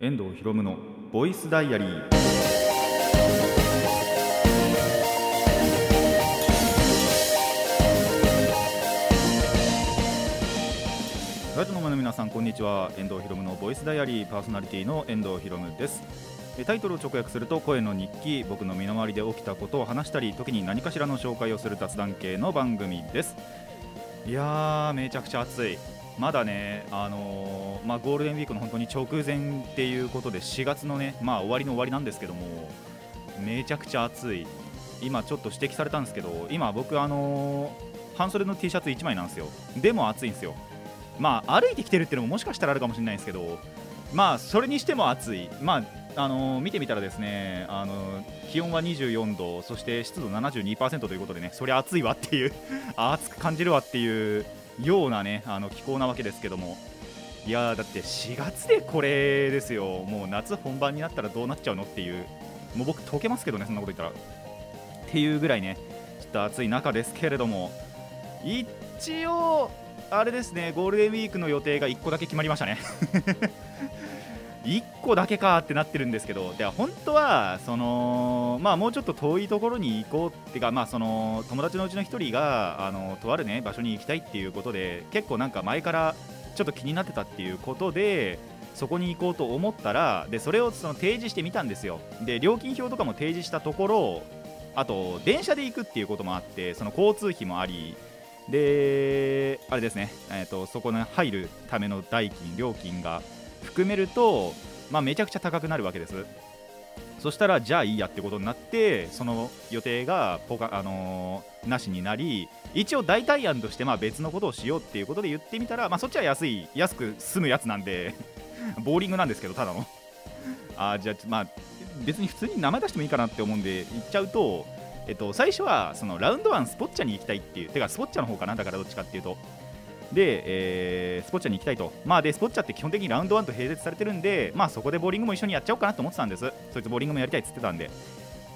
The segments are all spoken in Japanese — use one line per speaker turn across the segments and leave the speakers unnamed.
遠藤博夢のボイスダイアリー。ラジオの前の皆さんこんにちは。遠藤博夢のボイスダイアリー。パーソナリティの遠藤博夢です。えタイトルを直訳すると声の日記。僕の身の回りで起きたことを話したり時に何かしらの紹介をする雑談系の番組です。いやーめちゃくちゃ暑い。まだね、あのーまあ、ゴールデンウィークの本当に直前っていうことで4月のね、まあ、終わりの終わりなんですけどもめちゃくちゃ暑い。今ちょっと指摘されたんですけど今僕、あのー半袖の T シャツ1枚なんですよ。でも暑いんですよ。まあ歩いてきてるっていうのももしかしたらあるかもしれないんですけどまあそれにしても暑い。まああのー見てみたらですね、あの気温は24度そして湿度72%ということでねそりゃ暑いわっていう 暑く感じるわっていうようなねあの気候なわけですけども。いやだって4月でこれですよ。もう夏本番になったらどうなっちゃうのっていう。もう僕溶けますけどねそんなこと言ったら。っていうぐらいねちょっと暑い中ですけれども。一応あれですねゴールデンウィークの予定が1個だけ決まりましたね。1個だけかってなってるんですけどで本当はそのまあもうちょっと遠いところに行こうっていうかまあその友達のうちの1人があのとあるね場所に行きたいっていうことで結構なんか前からちょっと気になってたっていうことでそこに行こうと思ったらでそれをその提示してみたんですよ。で料金表とかも提示したところあと電車で行くっていうこともあってその交通費もありであれですね、えー、とそこに入るための代金料金が含めると、まあ、めちゃくちゃ高くなるわけです。そしたらじゃあいいやってことになってその予定がポカ、あのーなしになり一応代替案としてまあ別のことをしようっていうことで言ってみたら、まあ、そっちは安い安く済むやつなんで ボーリングなんですけどただの。あーじゃあまあ別に普通に名前出してもいいかなって思うんで言っちゃうとえっと、最初はそのラウンドワンスポッチャに行きたいっていうてかスポッチャの方かなだからどっちかっていうと。で、えースポッチャに行きたいと。まあでスポッチャって基本的にラウンドワンと並列されてるんでまあそこでボーリングも一緒にやっちゃおうかなと思ってたんです。そいつボーリングもやりたいっつってたんで。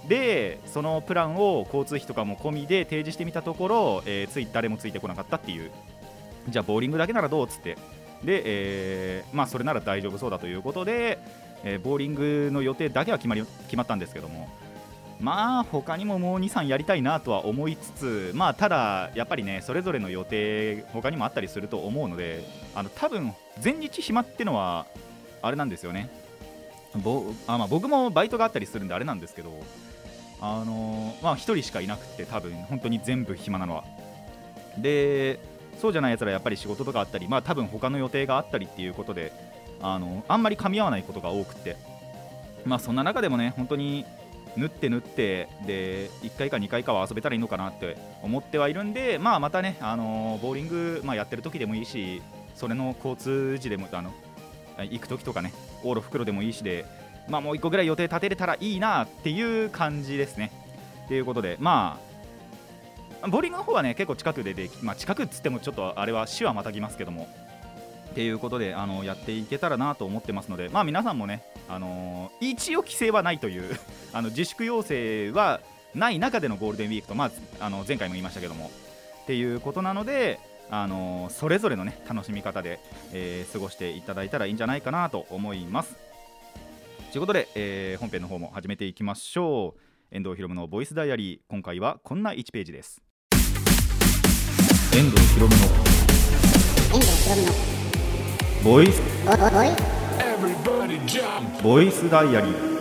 でそのプランを交通費とかも込みで提示してみたところ、えーつい誰もついてこなかったっていう。じゃあボーリングだけならどうっつって。で、えーまあそれなら大丈夫そうだということで、えーボーリングの予定だけは決まり決まったんですけども。まあ他にももう23やりたいなとは思いつつまあただやっぱりねそれぞれの予定他にもあったりすると思うのであの多分前日暇ってのはあれなんですよね。ぼあ、まあ、僕もバイトがあったりするんであれなんですけどあのまあ1人しかいなくて多分本当に全部暇なのは。でそうじゃないやつらやっぱり仕事とかあったりまあ多分他の予定があったりっていうことであのあんまり噛み合わないことが多くて。まあそんな中でもね本当に縫って縫ってで1回か2回かは遊べたらいいのかなって思ってはいるんで、まあ、またね、あのボーリング、まあ、やってる時でもいいしそれの交通時でもあの行く時とかね往路袋でもいいしで、まあ、もう1個ぐらい予定立てれたらいいなっていう感じですね。ということでまあボーリングの方はね結構近くででき、まあ、近くっつってもちょっとあれは死はまたぎますけどもっていうことであのやっていけたらなと思ってますので、まあ、皆さんもね、あのー一応規制はないという あの自粛要請はない中でのゴールデンウィークと、まあ、あの前回も言いましたけどもっていうことなので、あのーそれぞれの、ね、楽しみ方で、えー過ごしていただいたらいいんじゃないかなと思います。ということで、えー本編の方も始めていきましょう。遠藤ひろむのボイスダイアリー。今回はこんな1ページです。遠藤ひろの。ボイス
ボイ
スダイアリー。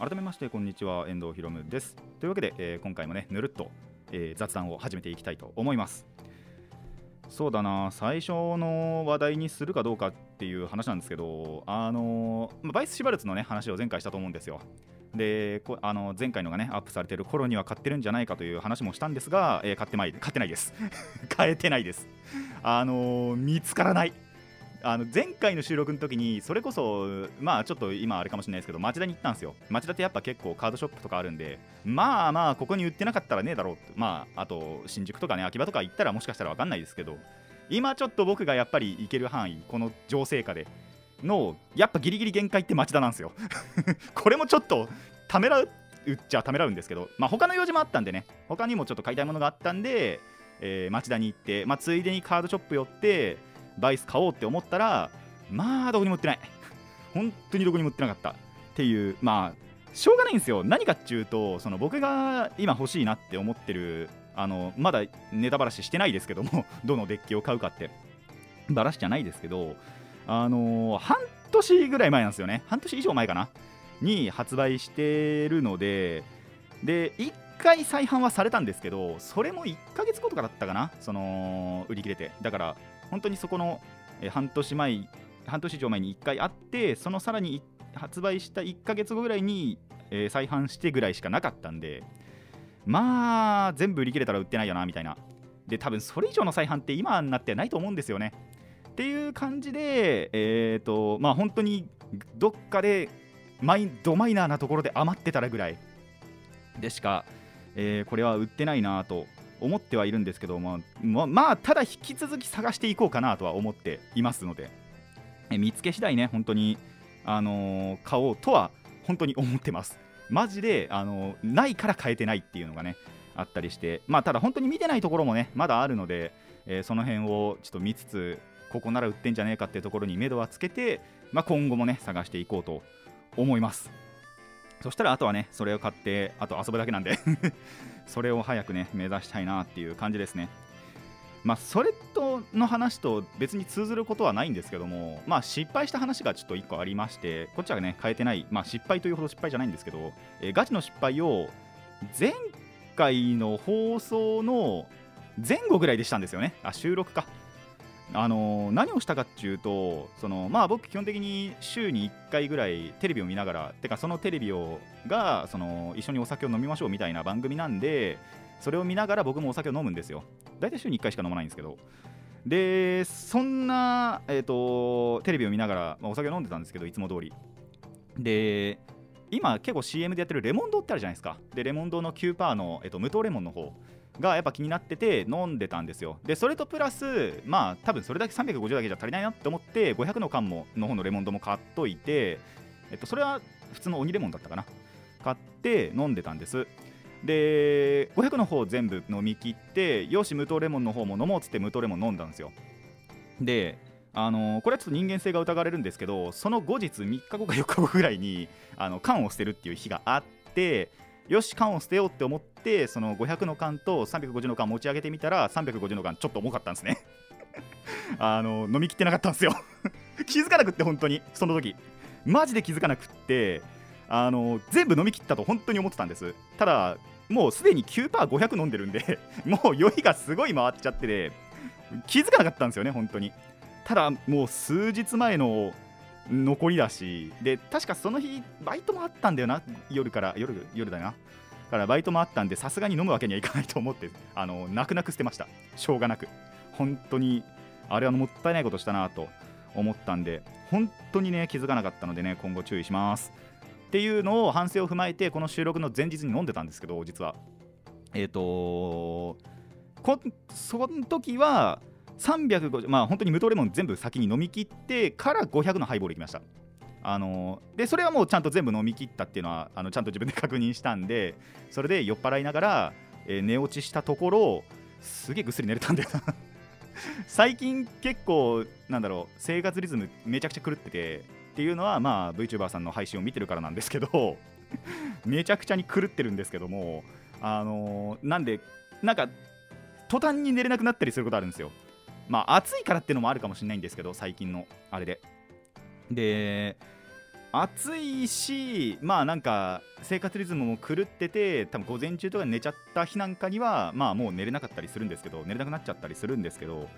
改めましてこんにちは。遠藤博文です。というわけで、えー今回もねぬるっと、えー雑談を始めていきたいと思います。そうだな最初の話題にするかどうかっていう話なんですけどあのまあバイス・シバルツのね話を前回したと思うんですよ。であの前回のがねアップされてる頃には買ってるんじゃないかという話もしたんですが、えー買ってない買ってないです。買えてないです。あの見つからない。あの前回の収録の時にそれこそまあちょっと今あれかもしれないですけど町田に行ったんですよ。町田ってやっぱ結構カードショップとかあるんでまあまあここに売ってなかったらねえだろうって。まああと新宿とかね秋葉とか行ったらもしかしたら分かんないですけど今ちょっと僕がやっぱり行ける範囲この情勢下でのやっぱギリギリ限界って町田なんですよ。これもちょっとためらうっちゃためらうんですけどまあ他の用事もあったんでね。他にもちょっと買いたいものがあったんで、えー町田に行って、まあ、ついでにカードショップ寄ってバイス買おうって思ったらまあどこにも売ってない。本当にどこにも売ってなかった。っていうまあしょうがないんですよ。何かっていうとその僕が今欲しいなって思ってるあのまだネタばらししてないですけども どのデッキを買うかって。ばらしじゃないですけどあの半年ぐらい前なんですよね。半年以上前かな。に発売してるのでで1回再販はされたんですけどそれも1ヶ月後とかだったかな。その売り切れて。だから本当にそこの半年前半年以上前に1回あってそのさらに発売した1ヶ月後ぐらいに、えー再販してぐらいしかなかったんでまあ全部売り切れたら売ってないよなみたいな。で多分それ以上の再販って今になってないと思うんですよね。っていう感じでえっ、とまあ本当にどっかでマイドマイナーなところで余ってたらぐらいでしか、えーこれは売ってないなと思ってはいるんですけど、まあ、ままあただ引き続き探していこうかなとは思っていますのでえ見つけ次第ね本当に、あのー買おうとは本当に思ってます。マジで、あのーないから買えてないっていうのがねあったりしてまあただ本当に見てないところもねまだあるので、えーその辺をちょっと見つつここなら売ってんじゃねえかっていうところに目処はつけて、まあ、今後もね探していこうと思います。そしたらあとはねそれを買ってあと遊ぶだけなんで。それを早くね目指したいなっていう感じですね。まあそれとの話と別に通ずることはないんですけどもまあ失敗した話がちょっと1個ありましてこっちはね変えてない。まあ失敗というほど失敗じゃないんですけど、えガチの失敗を前回の放送の前後ぐらいでしたんですよね。あ収録か。あの何をしたかっていうとそのまあ僕基本的に週に1回ぐらいテレビを見ながらてかそのテレビをがその一緒にお酒を飲みましょうみたいな番組なんでそれを見ながら僕もお酒を飲むんですよ。大体週に1回しか飲まないんですけど。でそんな、えー、とテレビを見ながら、まあお酒を飲んでたんですけどいつも通り。で今結構 CM でやってるレモンドってあるじゃないですか。でレモンドの9%の、えっと無糖レモンの方。がやっぱ気になってて飲んでたんですよ。でそれとプラスまあ多分それだけ350だけじゃ足りないなって思って500の缶もの方のレモンドも買っといて、えっと、それは普通の鬼レモンだったかな。買って飲んでたんです。で500の方全部飲み切ってよし無糖レモンの方も飲もうっつって無糖レモン飲んだんですよ。であのこれはちょっと人間性が疑われるんですけどその後日3日後か4日後ぐらいにあの缶を捨てるっていう日があってよし缶を捨てようって思ってその500の缶と350の缶持ち上げてみたら350の缶ちょっと重かったんですね。あの飲み切ってなかったんですよ。気づかなくって本当に。その時。マジで気づかなくってあの全部飲み切ったと本当に思ってたんです。ただもうすでに 9%500 飲んでるんで もう酔いがすごい回っちゃってて気づかなかったんですよね本当に。ただもう数日前の残りだしで確かその日バイトもあったんだよな。夜から夜夜だな。からバイトもあったんでさすがに飲むわけにはいかないと思ってあの泣く泣く捨てました。しょうがなく。本当にあれはもったいないことしたなと思ったんで本当にね気づかなかったのでね今後注意します。っていうのを反省を踏まえてこの収録の前日に飲んでたんですけど実は。えっ、とこその時は350まあ本当に無糖レモン全部先に飲み切ってから500のハイボールいきました。あのでそれはもうちゃんと全部飲み切ったっていうのはあのちゃんと自分で確認したんでそれで酔っ払いながら、えー寝落ちしたところすげえぐっすり寝れたんだよな。最近結構なんだろう生活リズムめちゃくちゃ狂っててっていうのはまあ VTuber さんの配信を見てるからなんですけど めちゃくちゃに狂ってるんですけどもあのーなんでなんか途端に寝れなくなったりすることあるんですよ。まあ暑いからっていうのもあるかもしれないんですけど最近のあれで。で暑いしまあなんか生活リズムも狂ってて多分午前中とか寝ちゃった日なんかにはまあもう寝れなかったりするんですけど寝れなくなっちゃったりするんですけど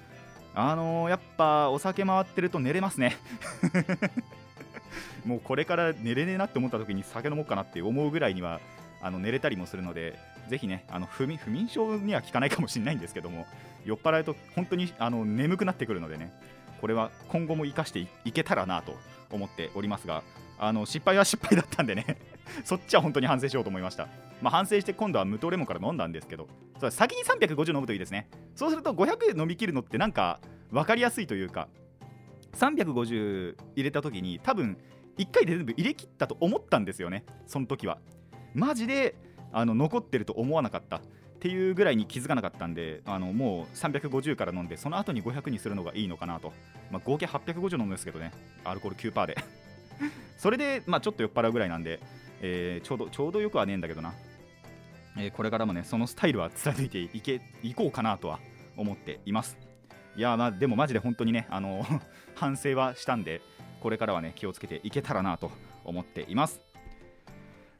あのーやっぱお酒回ってると寝れますね。もうこれから寝れねえなって思った時に酒飲もうかなって思うぐらいにはあの寝れたりもするのでぜひねあの不眠不眠症には効かないかもしれないんですけども酔っ払うと本当にあの眠くなってくるのでねこれは今後も生かしていけたらなと思っておりますがあの失敗は失敗だったんでね そっちは本当に反省しようと思いました、まあ、反省して今度は無糖レモンから飲んだんですけどそ先に350飲むといいですね。そうすると500飲み切るのってなんか分かりやすいというか350入れた時に多分1回で全部入れ切ったと思ったんですよねその時は。マジであの残ってると思わなかったっていうぐらいに気づかなかったんであのもう350から飲んでその後に500にするのがいいのかなと、まあ、合計850飲むんですけどね。アルコール9%で。それで、まあ、ちょっと酔っ払うぐらいなんで、えーちょうどちょうどよくはねえんだけどな、えーこれからもねそのスタイルは貫いていけいこうかなとは思っています。いやまあでもマジで本当にねあの 反省はしたんでこれからはね気をつけていけたらなと思っています。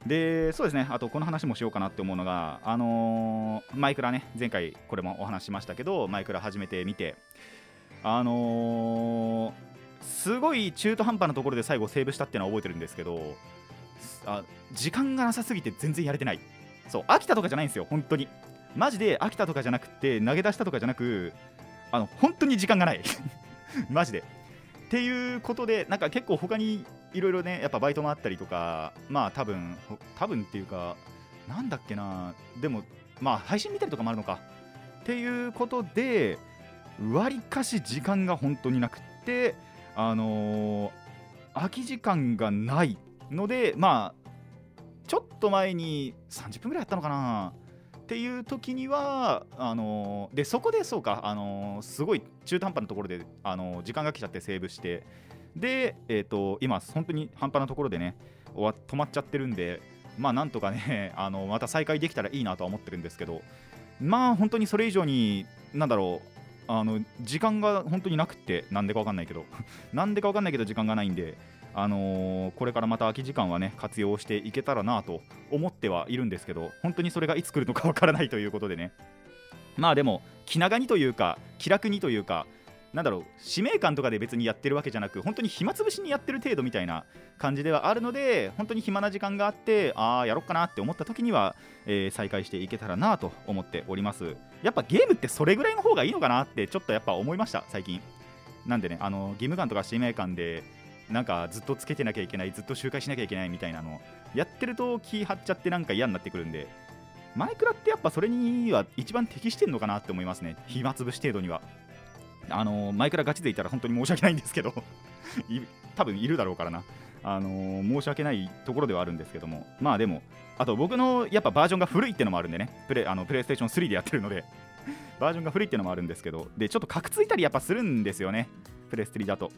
でそうですね。あとこの話もしようかなって思うのがあのーマイクラね。前回これもお話ししましたけどマイクラ始めてみてあのーすごい中途半端なところで最後セーブしたっていうのは覚えてるんですけどあ時間がなさすぎて全然やれてない。そう飽きたとかじゃないんですよ本当に。マジで飽きたとかじゃなくて投げ出したとかじゃなくあの本当に時間がない。マジで。っていうことでなんか結構他にいろいろねやっぱバイトもあったりとかまあ多分多分っていうかなんだっけなでもまあ配信見たりとかもあるのか。っていうことでわりかし時間が本当になくってあのー空き時間がないのでまあちょっと前に30分ぐらいやったのかな。っていう時にはあのーでそこでそうか、あのーすごい中途半端なところで、あのー時間が来ちゃってセーブしてで、えー、と今本当に半端なところでね終わ止まっちゃってるんでまあなんとかね あのまた再開できたらいいなとは思ってるんですけどまあ本当にそれ以上になんだろうあの時間が本当になくってなんでかわかんないけど なんでかわかんないけど時間がないんであのーこれからまた空き時間はね活用していけたらなと思ってはいるんですけど本当にそれがいつ来るのかわからないということでね。まあでも気長にというか気楽にというかなんだろう使命感とかで別にやってるわけじゃなく本当に暇つぶしにやってる程度みたいな感じではあるので本当に暇な時間があってああやろっかなって思った時には、えー再開していけたらなと思っております。やっぱゲームってそれぐらいの方がいいのかなってちょっとやっぱ思いました最近。なんでねあの義務感とか使命感でなんかずっとつけてなきゃいけないずっと周回しなきゃいけないみたいなのやってると気張っちゃってなんか嫌になってくるんでマイクラってやっぱそれには一番適してんのかなって思いますね。暇つぶし程度には。あのマイクラガチでいたら本当に申し訳ないんですけど 多分いるだろうからな。あの申し訳ないところではあるんですけども。まあでもあと僕のやっぱバージョンが古いってのもあるんでね。プレあのプレイステーション3でやってるので。バージョンが古いってのもあるんですけど。でちょっとカクついたりやっぱするんですよね。プレステ3だと。っ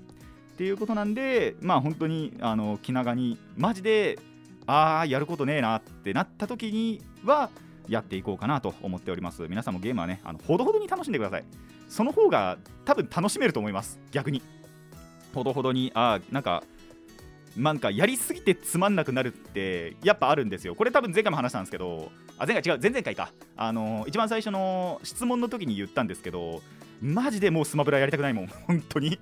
ていうことなんでまあ本当にあの気長にマジでああやることねえなってなった時にはやっていこうかなと思っております。皆さんもゲームはねあのほどほどに楽しんでください。その方が多分楽しめると思います。逆に。ほどほどにああなんかなんかやりすぎてつまんなくなるってやっぱあるんですよ。これ多分前回も話したんですけどあ前回違う前々回か。あの一番最初の質問の時に言ったんですけどマジでもうスマブラやりたくないもん。本当に。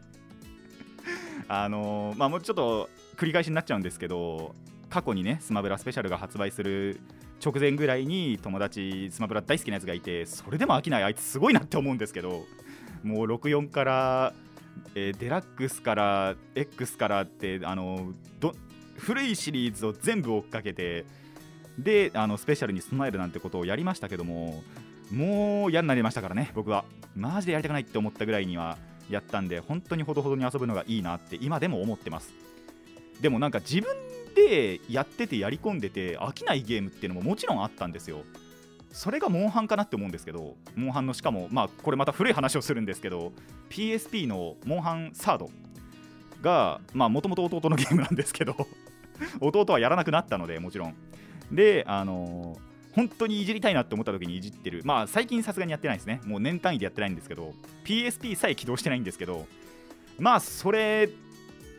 あのまあもうちょっと繰り返しになっちゃうんですけど過去にねスマブラスペシャルが発売する直前ぐらいに友達スマブラ大好きなやつがいてそれでも飽きない。あいつすごいなって思うんですけどもう64から、えーデラックスから X からってあのど古いシリーズを全部追っかけてであのスペシャルに備えるなんてことをやりましたけどももう嫌になりましたからね僕は。マジでやりたくないって思ったぐらいにはやったんで本当にほどほどに遊ぶのがいいなって今でも思ってます。でもなんか自分でやっててやり込んでて飽きないゲームっていうのももちろんあったんですよ。それがモンハンかなって思うんですけどモンハンのしかもまあこれまた古い話をするんですけど PSP のモンハンサードがまあもともと弟のゲームなんですけど 弟はやらなくなったのでもちろん。であのー本当にいじりたいなって思った時にいじってる。まあ最近さすがにやってないですね。もう年単位でやってないんですけど PSP さえ起動してないんですけどまあそれ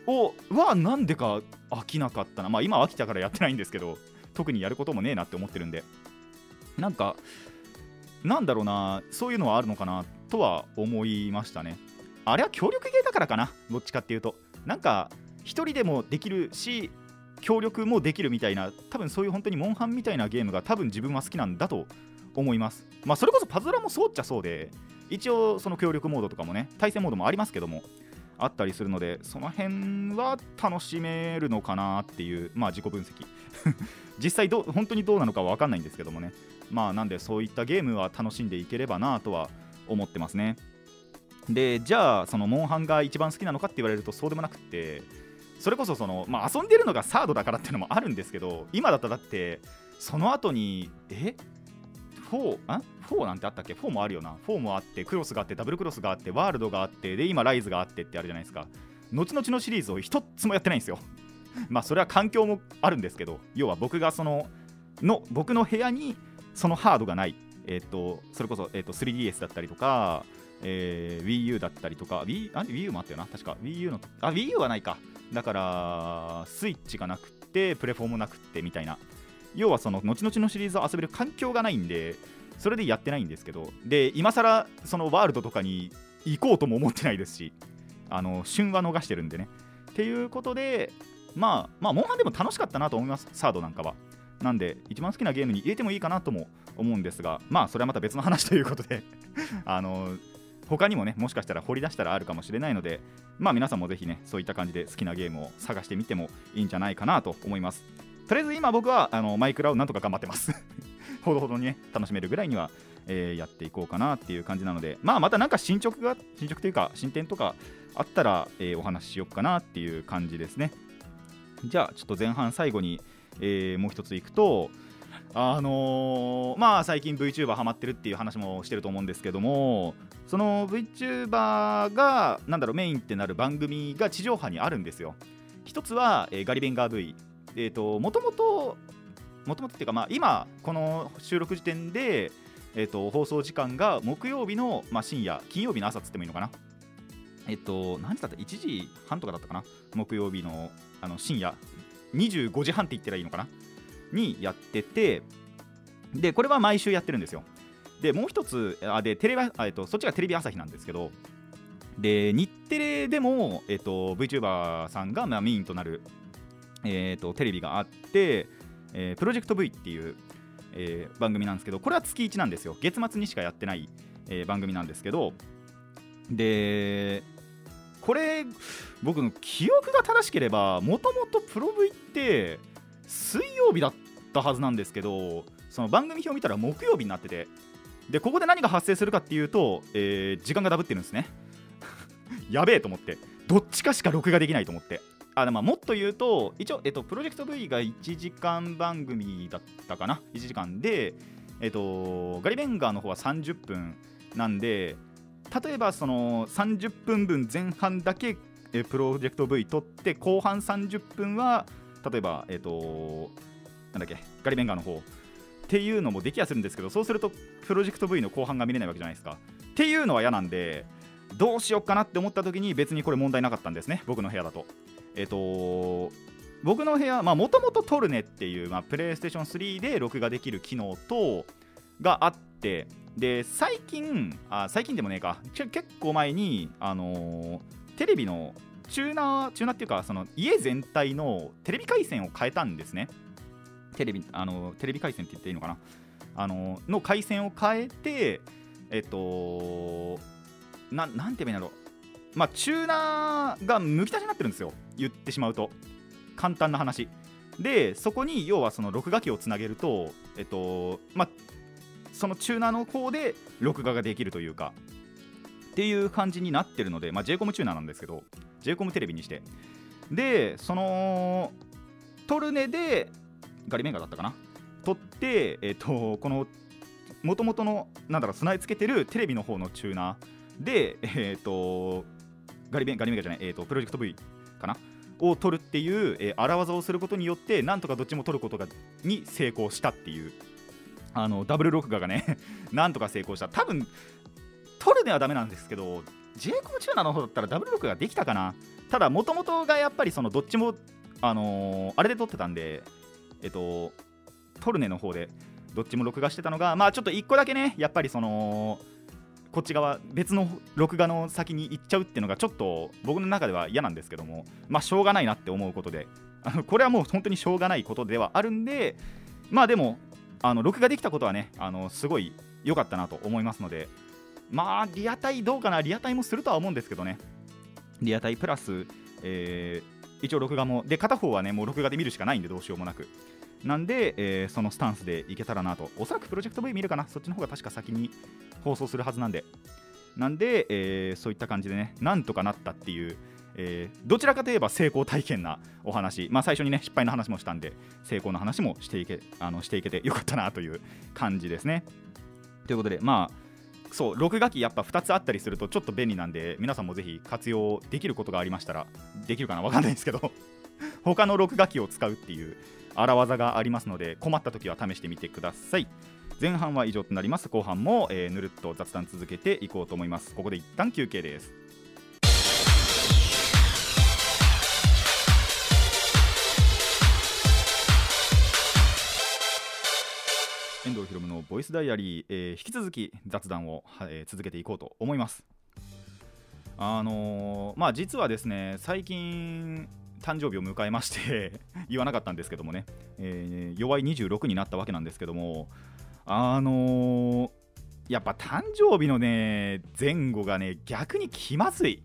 をはなんでか飽きなかったな。まあ今飽きたからやってないんですけど特にやることもねえなって思ってるんで。なんかなんだろうな。そういうのはあるのかな。とは思いましたね。あれは協力ゲーだからかな。どっちかっていうと。なんか一人でもできるし協力もできるみたいな。多分そういう本当にモンハンみたいなゲームが多分自分は好きなんだと思います。まあそれこそパズドラもそうっちゃそうで一応その協力モードとかもね対戦モードもありますけども。あったりするのでその辺は楽しめるのかなっていうまあ自己分析。実際どう本当にどうなのかは分かんないんですけどもね。まあなんでそういったゲームは楽しんでいければなとは思ってますね。でじゃあそのモンハンが一番好きなのかって言われるとそうでもなくってそれこそその、まあ、遊んでるのがサードだからっていうのもあるんですけど今だったらだってその後にえ？4あ4なんてあったっけ ?4 もあるよな。4もあってクロスがあってダブルクロスがあってワールドがあってで今ライズがあってってあるじゃないですか。後々のシリーズを一つもやってないんですよ。まあそれは環境もあるんですけど要は僕がそのの僕の部屋にそのハードがない。えっ、とそれこそ、えー、と 3DS だったりとか、えー WiiU だったりとか Wii あ WiiU もあったよな確か。WiiU のあ WiiU はないか。だからスイッチがなくてプレフォーもなくてみたいな。要はその後々のシリーズを遊べる環境がないんでそれでやってないんですけどで今更そのワールドとかに行こうとも思ってないですしあの旬は逃してるんでね。っていうことでまあまあモンハンでも楽しかったなと思いますサードなんかは。なんで一番好きなゲームに入れてもいいかなとも思うんですがまあそれはまた別の話ということで あの他にもねもしかしたら掘り出したらあるかもしれないのでまあ皆さんもぜひねそういった感じで好きなゲームを探してみてもいいんじゃないかなと思います。とりあえず今僕はあのマイクラをなんとか頑張ってます。ほどほどにね楽しめるぐらいには、えーやっていこうかなっていう感じなのでまあまたなんか進捗が進捗というか進展とかあったら、えーお話ししようかなっていう感じですね。じゃあちょっと前半最後に、えーもう一ついくとあのーまあ最近 VTuber ハマってるっていう話もしてると思うんですけどもその VTuber がなんだろうメインってなる番組が地上波にあるんですよ。一つは、えーガリベンガー V えっ、ともともともともとっていうかまあ今この収録時点でえー、と放送時間が木曜日の、まあ、深夜金曜日の朝っつってもいいのかな。えっ、と何時だった？1時半とかだったかな？木曜日のあの深夜25時半って言ったらいいのかな？にやっててでこれは毎週やってるんですよ。でもう一つあでテレビあ、えっとそっちがテレビ朝日なんですけどで日テレでも、えっと VTuber さんが、まあ、メインとなる、えっとテレビがあって、えープロジェクト V っていう、えー番組なんですけどこれは月1なんですよ。月末にしかやってない、えー番組なんですけどでこれ僕の記憶が正しければもともとプロ V って水曜日だったはずなんですけどその番組表見たら木曜日になっててでここで何が発生するかっていうと、えー時間がダブってるんですね。やべえと思ってどっちかしか録画できないと思って。あでまあもっと言うと一応、えっと、プロジェクト V が1時間番組だったかな？1時間で、えっと、ガリベンガーの方は30分なんで例えばその30分分前半だけえプロジェクト V 取って後半30分は例えばえっ、となんだっけガリベンガーの方っていうのもできやするんですけどそうするとプロジェクト V の後半が見れないわけじゃないですか。っていうのは嫌なんでどうしようかなって思った時に別にこれ問題なかったんですね僕の部屋だと。えっ、と僕の部屋もともとトルネっていう、まあ、プレイステーション3で録画できる機能とがあってで最近あ最近でもねえか。結構前に、あのーテレビのチューナーチューナーっていうかその家全体のテレビ回線を変えたんですね。テレビあのテレビ回線って言っていいのかな。あのの回線を変えてえっとななんて言えばいいんだろう。まあチューナーがむき出しになってるんですよ。言ってしまうと。簡単な話。でそこに要はその録画機をつなげるとえっとまあそのチューナーの方で録画ができるというか。っていう感じになってるので、まあ、j コムチューナーなんですけど。j コムテレビにして。でそのトルネでガリメンガだったかな。撮って、えっとこのもともとのなんだろう備え付けてるテレビの方のチューナーでえっ、とガリベンガリメンガじゃない、えっとプロジェクト V かな？を取るっていう、えー荒技をすることによってなんとかどっちも取ることがに成功したっていう。あのダブル録画がね なんとか成功した。多分取るではダメなんですけど j コムチューナーの方だったらダブル録画できたかな？ただもともとがやっぱりそのどっちもあのーあれで撮ってたんでえっとトルネの方でどっちも録画してたのがまあちょっと1個だけねやっぱりそのこっち側別の録画の先に行っちゃうっていうのがちょっと僕の中では嫌なんですけどもまあしょうがないなって思うことで あのこれはもう本当にしょうがないことではあるんでまあでもあの録画できたことはねあのすごい良かったなと思いますのでまあリアタイどうかなリアタイもするとは思うんですけどね。リアタイプラス、えー一応録画もで片方はねもう録画で見るしかないんでどうしようもなく。なんで、えーそのスタンスでいけたらなと。おそらくプロジェクト V 見るかな。そっちの方が確か先に放送するはずなんで。なんで、えーそういった感じでねなんとかなったっていう、えーどちらかといえば成功体験なお話、まあ、最初にね失敗の話もしたんで成功の話もしていけあのしていけてよかったなという感じですね。ということでまあそう録画機やっぱ2つあったりするとちょっと便利なんで皆さんもぜひ活用できることがありましたらできるかな？わかんないんですけど。他の録画機を使うっていう荒技がありますので困った時は試してみてください。前半は以上となります。後半も、えーぬるっと雑談続けていこうと思います。ここで一旦休憩です。遠藤ひろむのボイスダイアリー、えー引き続き雑談を、えー続けていこうと思います。あのーまあ実はですね最近誕生日を迎えまして 言わなかったんですけどもね、えー弱い26になったわけなんですけどもあのーやっぱ誕生日のね前後がね逆に気まずい。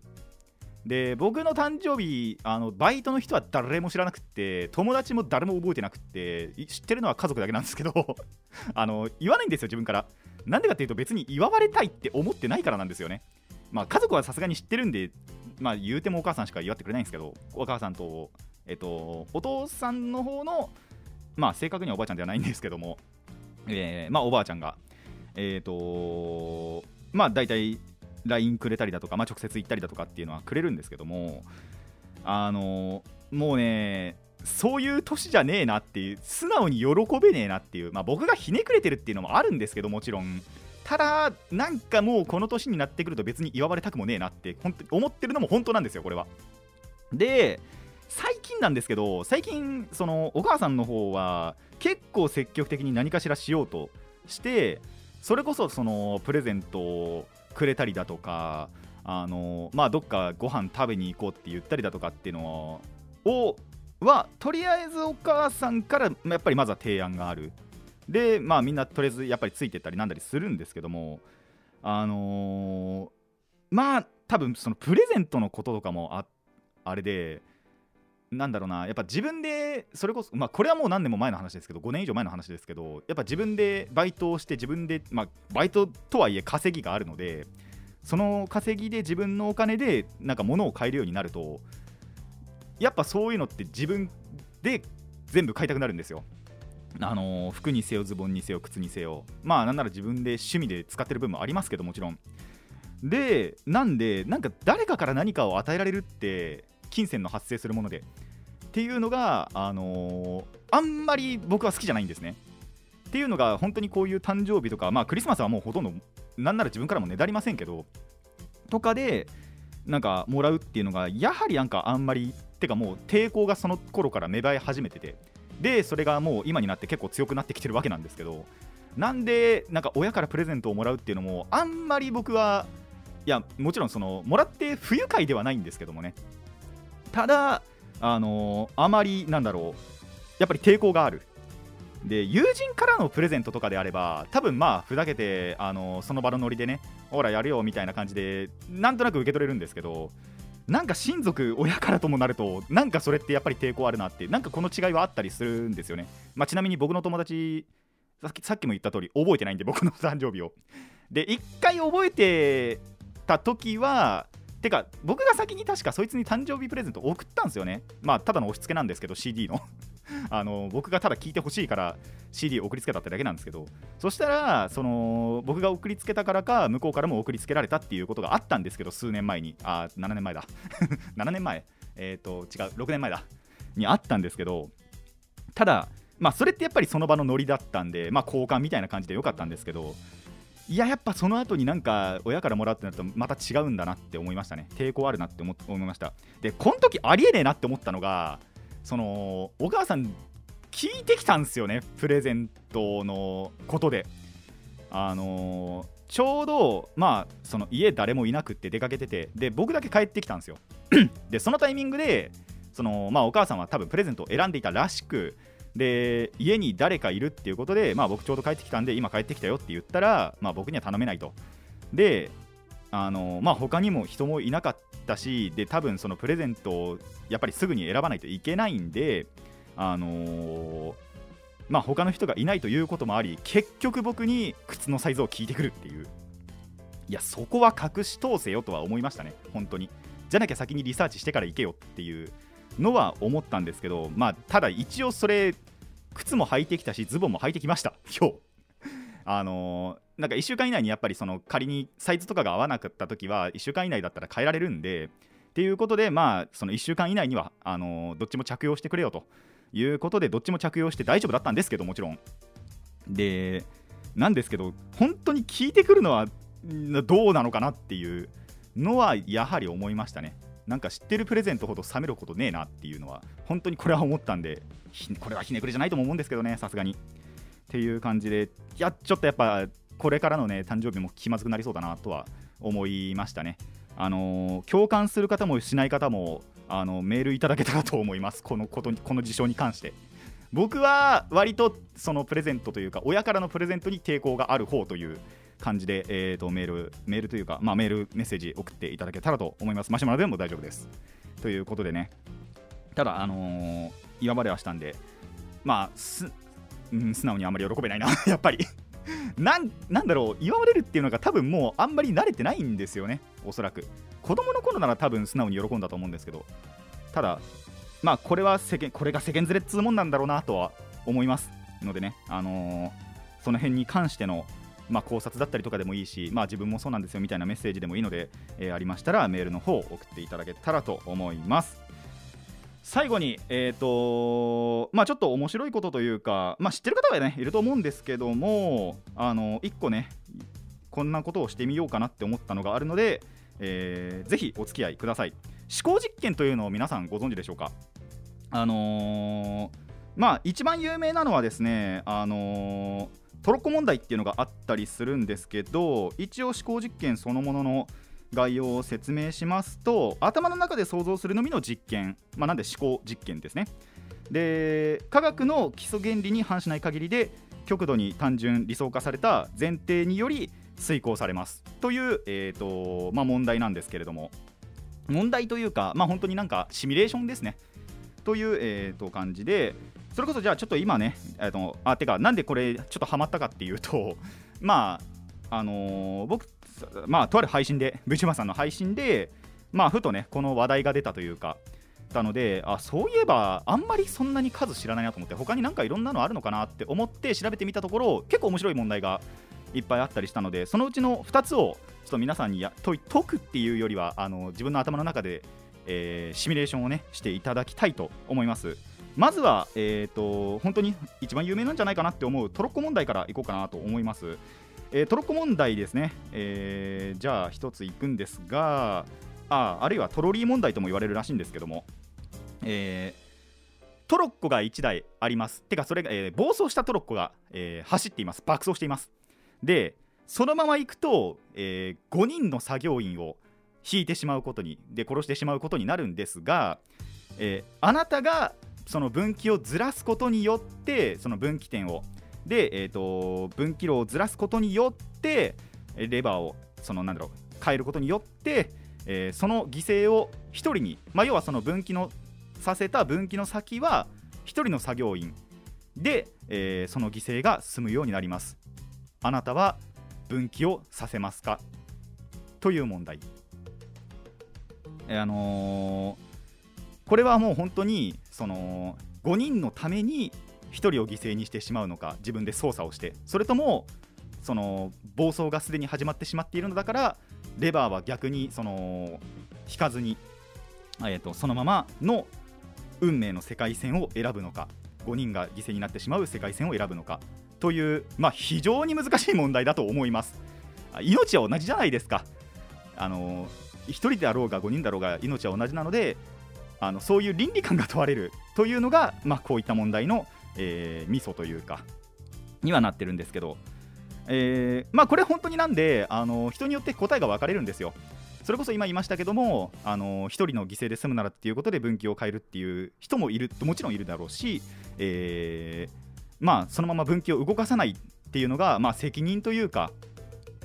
で僕の誕生日あのバイトの人は誰も知らなくて友達も誰も覚えてなくて知ってるのは家族だけなんですけど あの言わないんですよ自分から。なんでかっていうと別に祝われたいって思ってないからなんですよね。まあ家族はさすがに知ってるんでまあ言うてもお母さんしか祝ってくれないんですけどお母さんとえっとお父さんの方のまあ正確にはおばあちゃんではないんですけどもえーまあおばあちゃんがえっ、とまあ大体 LINE くれたりだとか、まあ、直接行ったりだとかっていうのはくれるんですけどもあのもうねそういう年じゃねえなっていう素直に喜べねえなっていう、まあ、僕がひねくれてるっていうのもあるんですけどもちろん。ただなんかもうこの年になってくると別に祝われたくもねえなって本当思ってるのも本当なんですよこれは。で最近なんですけど最近そのお母さんの方は結構積極的に何かしらしようとしてそれこそそのプレゼントをくれたりだとかあのまあどっかご飯食べに行こうって言ったりだとかっていうのをはとりあえずお母さんからやっぱりまずは提案がある。でまあみんなとりあえずやっぱりついてったりなんだりするんですけどもあのーまあ多分そのプレゼントのこととかもああれでなんだろうなやっぱ自分でそれこそまあこれはもう何年も前の話ですけど5年以上前の話ですけどやっぱ自分でバイトをして自分でまあバイトとはいえ稼ぎがあるのでその稼ぎで自分のお金でなんか物を買えるようになるとやっぱそういうのって自分で全部買いたくなるんですよ。あの服にせよズボンにせよ靴にせよ。まあなんなら自分で趣味で使ってる部分もありますけどもちろん。でなんでなんか誰かから何かを与えられるって金銭の発生するもので。っていうのがあのーあんまり僕は好きじゃないんですね。っていうのが本当にこういう誕生日とかまあクリスマスはもうほとんどなんなら自分からもねだりませんけど。とかでなんかもらうっていうのがやはりなんかあんまりてかもう抵抗がその頃から芽生え始めてて。でそれがもう今になって結構強くなってきてるわけなんですけど。なんでなんか親からプレゼントをもらうっていうのもあんまり僕はいやもちろんそのもらって不愉快ではないんですけどもね。ただあのあまりなんだろうやっぱり抵抗がある。で友人からのプレゼントとかであれば多分まあふざけてあのその場のノリでねほらやるよみたいな感じでなんとなく受け取れるんですけどなんか親族親からともなるとなんかそれってやっぱり抵抗あるなってなんかこの違いはあったりするんですよね、まあ、ちなみに僕の友達さっきさっきも言った通り覚えてないんで僕の誕生日を。で1回覚えてた時はてか僕が先に確かそいつに誕生日プレゼント送ったんですよね。まあただの押し付けなんですけど CD の。あの僕がただ聞いてほしいから CD 送りつけたってだけなんですけど。そしたらその僕が送りつけたからか向こうからも送りつけられたっていうことがあったんですけど数年前に。あ7年前だ。7年前。えっ、と違う6年前だ。にあったんですけどただまあそれってやっぱりその場のノリだったんでまあ交換みたいな感じでよかったんですけどいややっぱその後になんか親からもらうってなるとまた違うんだなって思いましたね。抵抗あるなって思いました。でこの時ありえねえなって思ったのがそのお母さん聞いてきたんですよね。プレゼントのことで。あのちょうどまあその家誰もいなくって出かけててで僕だけ帰ってきたんですよ。でそのタイミングでそのまあお母さんは多分プレゼントを選んでいたらしくで家に誰かいるっていうことで、まあ、僕ちょうど帰ってきたんで今帰ってきたよって言ったら、まあ、僕には頼めないと。であのまあ他にも人もいなかったしで多分そのプレゼントをやっぱりすぐに選ばないといけないんであのーまあ他の人がいないということもあり結局僕に靴のサイズを聞いてくるっていう。いやそこは隠し通せよとは思いましたね。本当に。じゃなきゃ先にリサーチしてから行けよっていうのは思ったんですけどまあただ一応それ靴も履いてきたしズボンも履いてきました。今日。あのーなんか1週間以内にやっぱりその仮にサイズとかが合わなかった時は1週間以内だったら変えられるんでっていうことでまあその1週間以内にはあのーどっちも着用してくれよということでどっちも着用して大丈夫だったんですけどもちろん。でなんですけど本当に効いてくるのはどうなのかなっていうのはやはり思いましたね。なんか知ってるプレゼントほど冷めることねえなっていうのは本当にこれは思ったんでこれはひねくれじゃないとも思うんですけどねさすがに。っていう感じでいやちょっとやっぱこれからのね誕生日も気まずくなりそうだなとは思いましたね。あのー共感する方もしない方もあのメールいただけたらと思います。このことにこの事象に関して。僕は割とそのプレゼントというか親からのプレゼントに抵抗がある方という感じで、えー、とメールメールというか、まあ、メールメッセージ送っていただけたらと思います。マシュマロでも大丈夫です。ということでね。ただあのー今まではしたんでまあす、うん、素直にあんまり喜べないな。やっぱり。なんなんだろう。祝われるっていうのが多分もうあんまり慣れてないんですよね。おそらく。子供の頃なら多分素直に喜んだと思うんですけど。ただまあこれは世間これが世間連れっつうもんなんだろうなとは思いますのでね。あのーその辺に関してのまあ、考察だったりとかでもいいし、まあ、自分もそうなんですよみたいなメッセージでもいいので、えーありましたらメールの方を送っていただけたらと思います。最後に、えーとまあ、ちょっと面白いことというか、まあ、知ってる方は、ね、いると思うんですけどもあの1個ねこんなことをしてみようかなって思ったのがあるので、えーぜひお付き合いください。思考実験というのを皆さんご存知でしょうか？あのーまあ一番有名なのはですねあのートロッコ問題っていうのがあったりするんですけど一応思考実験そのものの概要を説明しますと頭の中で想像するのみの実験、まあ、なんで思考実験ですね。で科学の基礎原理に反しない限りで極度に単純理想化された前提により遂行されます。という、えーとまあ、問題なんですけれども。問題というか、まあ、本当になんかシミュレーションですね。という、えー、と感じでそれこそじゃあちょっと今ね、えー、とあてかなんでこれちょっとハマったかっていうと まああのー僕まあとある配信で VTuber さんの配信でまあふとねこの話題が出たというかたのであそういえばあんまりそんなに数知らないなと思って他になんかいろんなのあるのかなって思って調べてみたところ結構面白い問題がいっぱいあったりしたのでそのうちの2つをちょっと皆さんにや解い解くっていうよりはあの自分の頭の中で、えーシミュレーションをねしていただきたいと思います。まずは、えー、と本当に一番有名なんじゃないかなって思うトロッコ問題からいこうかなと思います、えートロッコ問題ですね、えーじゃあ一ついくんですがああるいはトロリー問題とも言われるらしいんですけども、えートロッコが1台あります。てかそれが、え暴走したトロッコが、え走っています。爆走しています。でそのまま行くと、え5人の作業員を引いてしまうことにで殺してしまうことになるんですが、えあなたがその分岐をずらすことによってその分岐点を。で、えー、と分岐路をずらすことによってレバーをそのなんだろう変えることによって、えーその犠牲を1人に、まあ、要はその分岐のさせた分岐の先は1人の作業員。で、えーその犠牲が済むようになります。あなたは分岐をさせますか？という問題。えーあのこれはもう本当にその5人のために1人を犠牲にしてしまうのか自分で操作をしてそれともその暴走がすでに始まってしまっているのだからレバーは逆にその引かずに、えー、とそのままの運命の世界線を選ぶのか5人が犠牲になってしまう世界線を選ぶのかという、まあ、非常に難しい問題だと思います。命は同じじゃないですか。あの1人であろうが5人だろうが命は同じなのであのそういう倫理観が問われるというのが、まあ、こういった問題の、えー、ミソというかにはなってるんですけど、えーまあ、これ本当になんであの人によって答えが分かれるんですよ。それこそ今言いましたけども、あの一人の犠牲で済むならっていうことで分岐を変えるっていう人もいるもちろんいるだろうし、えーまあ、そのまま分岐を動かさないっていうのが、まあ、責任というか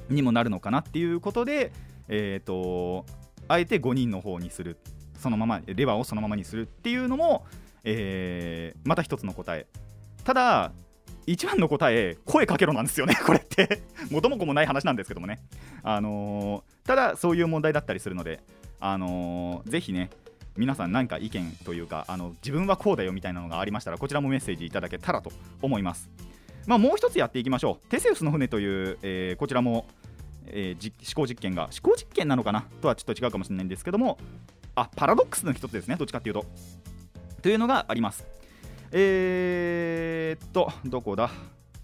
にもなるのかなっていうことで、えー、とあえて5人の方にするそのままレバーをそのままにするっていうのも、えーまた一つの答え。ただ一番の答え声かけろなんですよね これって。元も子もない話なんですけどもね、あのーただそういう問題だったりするのであのーぜひね皆さん何か意見というかあの自分はこうだよみたいなのがありましたらこちらもメッセージいただけたらと思います。まあもう一つやっていきましょう。テセウスの船という、えーこちらも、えー思考実験が思考実験なのかな？とはちょっと違うかもしれないんですけどもあパラドックスの一つですね。どっちかっていうと。というのがあります。えー、っとどこだ？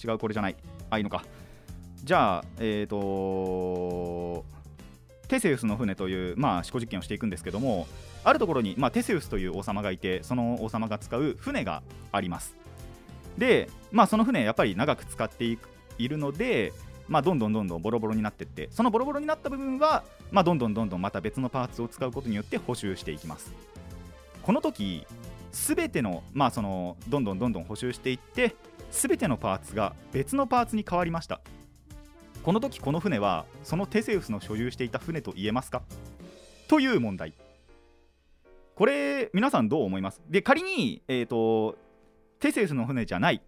違うこれじゃない。あいいのか。じゃあえー、っとテセウスの船という、まあ、思考実験をしていくんですけどもあるところに、まあ、テセウスという王様がいてその王様が使う船があります。で、まあ、その船やっぱり長く使っていくいるので、まあ、どんどんどんどんボロボロになっていってそのボロボロになった部分は、まあ、どんどんどんどんまた別のパーツを使うことによって補修していきます。この時すべての,、まあそのどんどんどんどん補修していってすべてのパーツが別のパーツに変わりました。この時この船はそのテセウスの所有していた船と言えますか？という問題。これ皆さんどう思います？で仮に、えー、とテセウスの船じゃないっ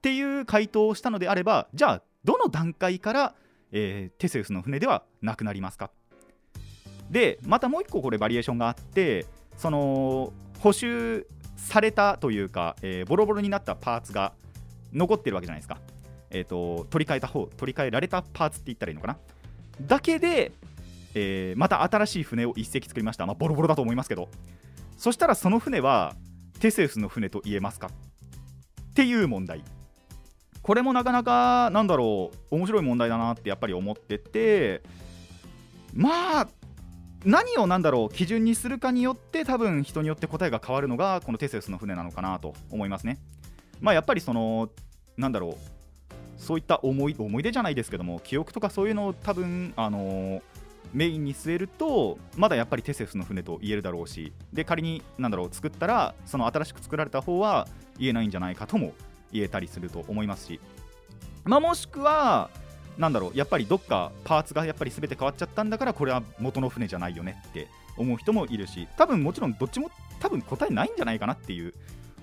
ていう回答をしたのであればじゃあどの段階から、えーテセウスの船ではなくなりますか？でまたもう一個これバリエーションがあってその補修されたというか、えーボロボロになったパーツが残ってるわけじゃないですか、えー、と取り替えた方取り替えられたパーツって言ったらいいのかな？だけで、えーまた新しい船を一隻作りました、まあ、ボロボロだと思いますけど。そしたらその船はテセウスの船と言えますか？っていう問題。これもなかなかなんだろう面白い問題だなってやっぱり思っててまあ何をなんだろう基準にするかによって多分人によって答えが変わるのがこのテセウスの船なのかなと思いますね。まあやっぱりそのなんだろうそういった思い思い出じゃないですけども記憶とかそういうのを多分あのメインに据えるとまだやっぱりテセウスの船と言えるだろうしで仮になんだろう作ったらその新しく作られた方は言えないんじゃないかとも言えたりすると思いますし、まあ、もしくはなんだろうやっぱりどっかパーツがやっぱり全て変わっちゃったんだからこれは元の船じゃないよねって思う人もいるし多分もちろんどっちも多分答えないんじゃないかなっていう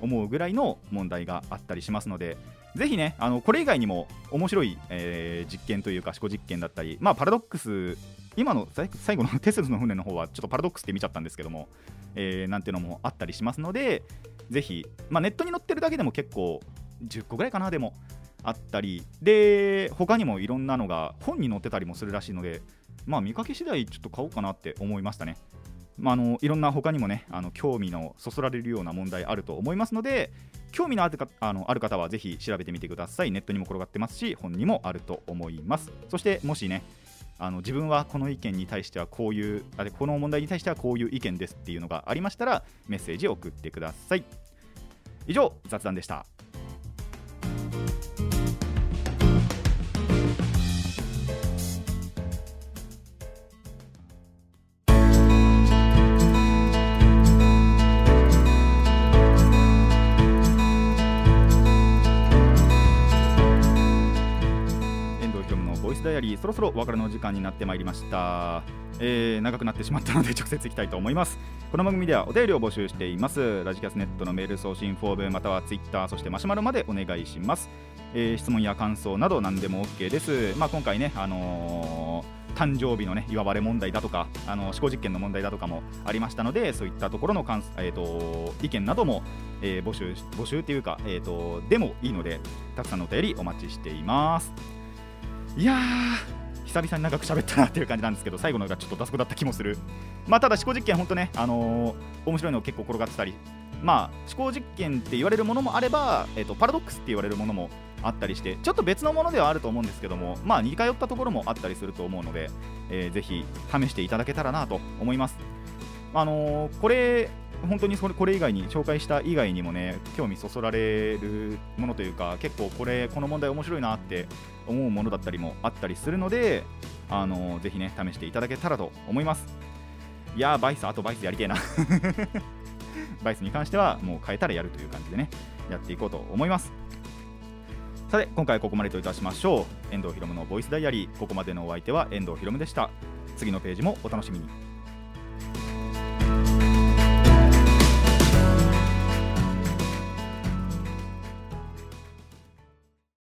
思うぐらいの問題があったりしますのでぜひねあのこれ以外にも面白い、えー実験というか思考実験だったり、まあ、パラドックス今の最後のテセウスの船の方はちょっとパラドックスって見ちゃったんですけども、えーなんていうのもあったりしますのでぜひ、まあ、ネットに載ってるだけでも結構10個ぐらいかなでもあったり。で他にもいろんなのが本に載ってたりもするらしいのでまあ見かけ次第ちょっと買おうかなって思いましたね。まあ、あのいろんな他にもねあの興味のそそられるような問題あると思いますので興味のあるかあのある方はぜひ調べてみてください。ネットにも転がってますし本にもあると思います。そしてもしねあの自分はこの意見に対してはこういうあでこの問題に対してはこういう意見ですっていうのがありましたらメッセージを送ってください。以上雑談でした。そろそろお別れの時間になってまいりました、えー長くなってしまったので直接いきたいと思います。この番組ではお便りを募集しています。ラジキャスネットのメール送信フォームまたはツイッターそしてマシュマロまでお願いします、えー質問や感想など何でも OK です。まあ今回ねあのー誕生日のね祝われ問題だとかあの思考実験の問題だとかもありましたのでそういったところの感、えー、と意見なども、えー募集募集っていうか、えー、とでもいいのでたくさんのお便りお待ちしています。いやー久々に長く喋ったなっていう感じなんですけど最後のがちょっと脱スだった気もする。まあただ思考実験本当ねあのー面白いの結構転がってたり。まあ思考実験って言われるものもあれば、えー、とパラドックスって言われるものもあったりしてちょっと別のものではあると思うんですけどもまあ似通ったところもあったりすると思うので、えーぜひ試していただけたらなと思います。あのーこれ本当にそれこれ以外に紹介した以外にもね興味そそられるものというか結構これこの問題面白いなって思うものだったりもあったりするのであのーぜひね試していただけたらと思います。いやーバイスあとバイスやりてえな。バイスに関してはもう変えたらやるという感じでねやっていこうと思います。さて今回ここまでといたしましょう。遠藤ひろむのボイスダイアリー。ここまでのお相手は遠藤ひろむでした。次のページもお楽しみに。